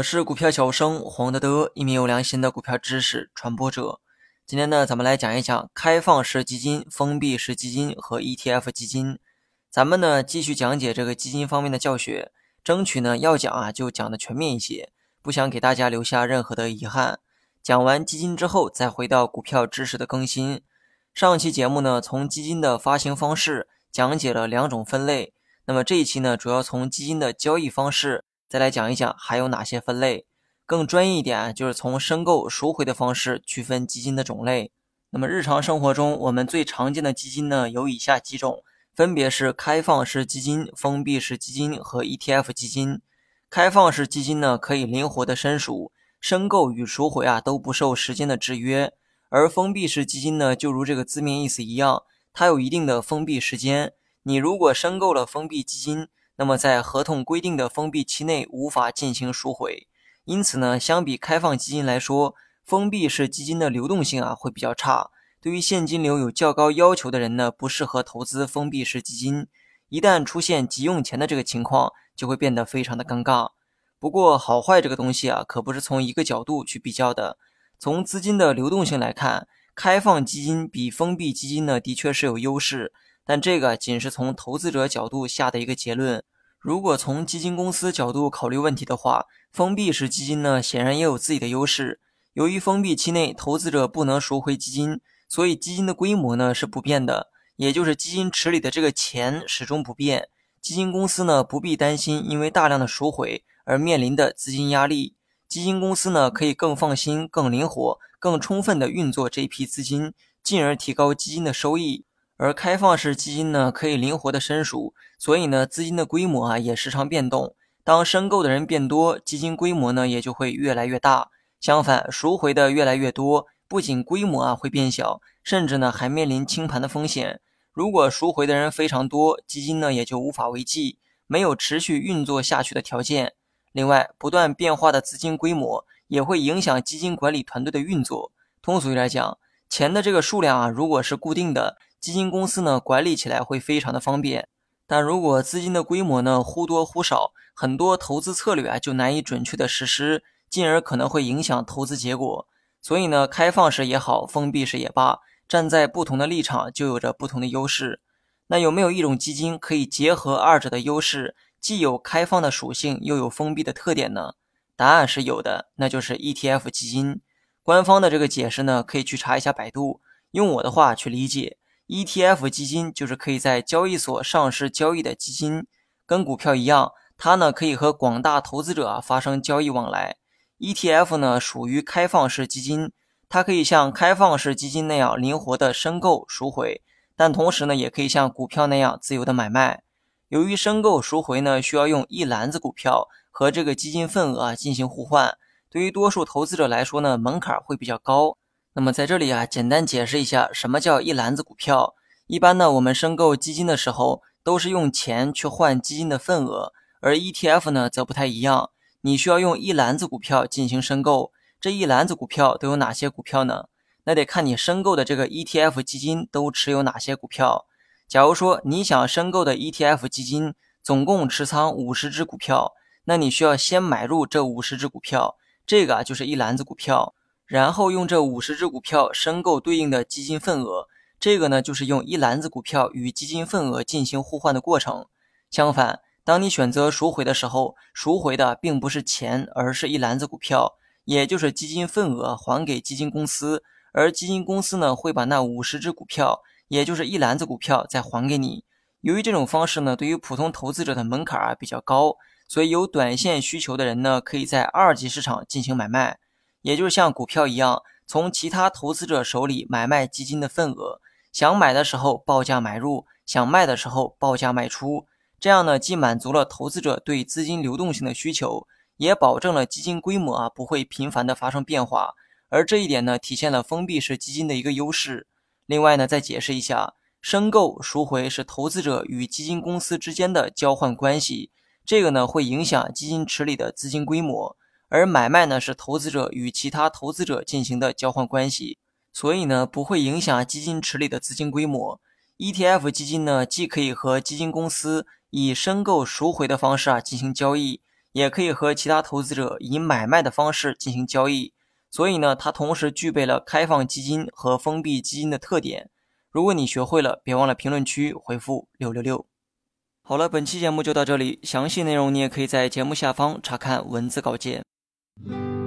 我是股票小生黄德德，一名有良心的股票知识传播者。今天呢，咱们来讲一讲开放式基金、封闭式基金和 ETF 基金。咱们呢继续讲解这个基金方面的教学，争取呢要讲啊就讲的全面一些，不想给大家留下任何的遗憾。讲完基金之后，再回到股票知识的更新。上期节目呢，从基金的发行方式讲解了两种分类，那么这一期呢，主要从基金的交易方式。再来讲一讲还有哪些分类，更专业一点，就是从申购、赎回的方式区分基金的种类。那么日常生活中，我们最常见的基金呢，有以下几种，分别是开放式基金、封闭式基金和 ETF 基金。开放式基金呢，可以灵活的申赎，申购与赎回啊都不受时间的制约。而封闭式基金呢，就如这个字面意思一样，它有一定的封闭时间。你如果申购了封闭基金，那么在合同规定的封闭期内无法进行赎回，因此呢，相比开放基金来说，封闭式基金的流动性啊会比较差。对于现金流有较高要求的人呢，不适合投资封闭式基金。一旦出现急用钱的这个情况，就会变得非常的尴尬。不过好坏这个东西啊，可不是从一个角度去比较的。从资金的流动性来看，开放基金比封闭基金呢的确是有优势。但这个仅是从投资者角度下的一个结论。如果从基金公司角度考虑问题的话，封闭式基金呢，显然也有自己的优势。由于封闭期内投资者不能赎回基金，所以基金的规模呢是不变的，也就是基金池里的这个钱始终不变。基金公司呢不必担心因为大量的赎回而面临的资金压力，基金公司呢可以更放心、更灵活、更充分的运作这一批资金，进而提高基金的收益。而开放式基金呢，可以灵活的申赎，所以呢，资金的规模啊也时常变动。当申购的人变多，基金规模呢也就会越来越大。相反，赎回的越来越多，不仅规模啊会变小，甚至呢还面临清盘的风险。如果赎回的人非常多，基金呢也就无法为继，没有持续运作下去的条件。另外，不断变化的资金规模也会影响基金管理团队的运作。通俗一点讲，钱的这个数量啊，如果是固定的。基金公司呢管理起来会非常的方便，但如果资金的规模呢忽多忽少，很多投资策略啊就难以准确的实施，进而可能会影响投资结果。所以呢，开放式也好，封闭式也罢，站在不同的立场就有着不同的优势。那有没有一种基金可以结合二者的优势，既有开放的属性，又有封闭的特点呢？答案是有的，那就是 ETF 基金。官方的这个解释呢，可以去查一下百度，用我的话去理解。ETF 基金就是可以在交易所上市交易的基金，跟股票一样，它呢可以和广大投资者啊发生交易往来。ETF 呢属于开放式基金，它可以像开放式基金那样灵活的申购赎回，但同时呢也可以像股票那样自由的买卖。由于申购赎回呢需要用一篮子股票和这个基金份额啊进行互换，对于多数投资者来说呢门槛会比较高。那么在这里啊，简单解释一下什么叫一篮子股票。一般呢，我们申购基金的时候都是用钱去换基金的份额，而 ETF 呢则不太一样，你需要用一篮子股票进行申购。这一篮子股票都有哪些股票呢？那得看你申购的这个 ETF 基金都持有哪些股票。假如说你想申购的 ETF 基金总共持仓五十只股票，那你需要先买入这五十只股票，这个啊就是一篮子股票。然后用这五十只股票申购对应的基金份额，这个呢就是用一篮子股票与基金份额进行互换的过程。相反，当你选择赎回的时候，赎回的并不是钱，而是一篮子股票，也就是基金份额还给基金公司，而基金公司呢会把那五十只股票，也就是一篮子股票再还给你。由于这种方式呢对于普通投资者的门槛啊比较高，所以有短线需求的人呢可以在二级市场进行买卖。也就是像股票一样，从其他投资者手里买卖基金的份额，想买的时候报价买入，想卖的时候报价卖出。这样呢，既满足了投资者对资金流动性的需求，也保证了基金规模啊不会频繁的发生变化。而这一点呢，体现了封闭式基金的一个优势。另外呢，再解释一下，申购赎回是投资者与基金公司之间的交换关系，这个呢会影响基金池里的资金规模。而买卖呢是投资者与其他投资者进行的交换关系，所以呢不会影响基金池里的资金规模。ETF 基金呢既可以和基金公司以申购赎回的方式啊进行交易，也可以和其他投资者以买卖的方式进行交易。所以呢，它同时具备了开放基金和封闭基金的特点。如果你学会了，别忘了评论区回复六六六。好了，本期节目就到这里，详细内容你也可以在节目下方查看文字稿件。thank you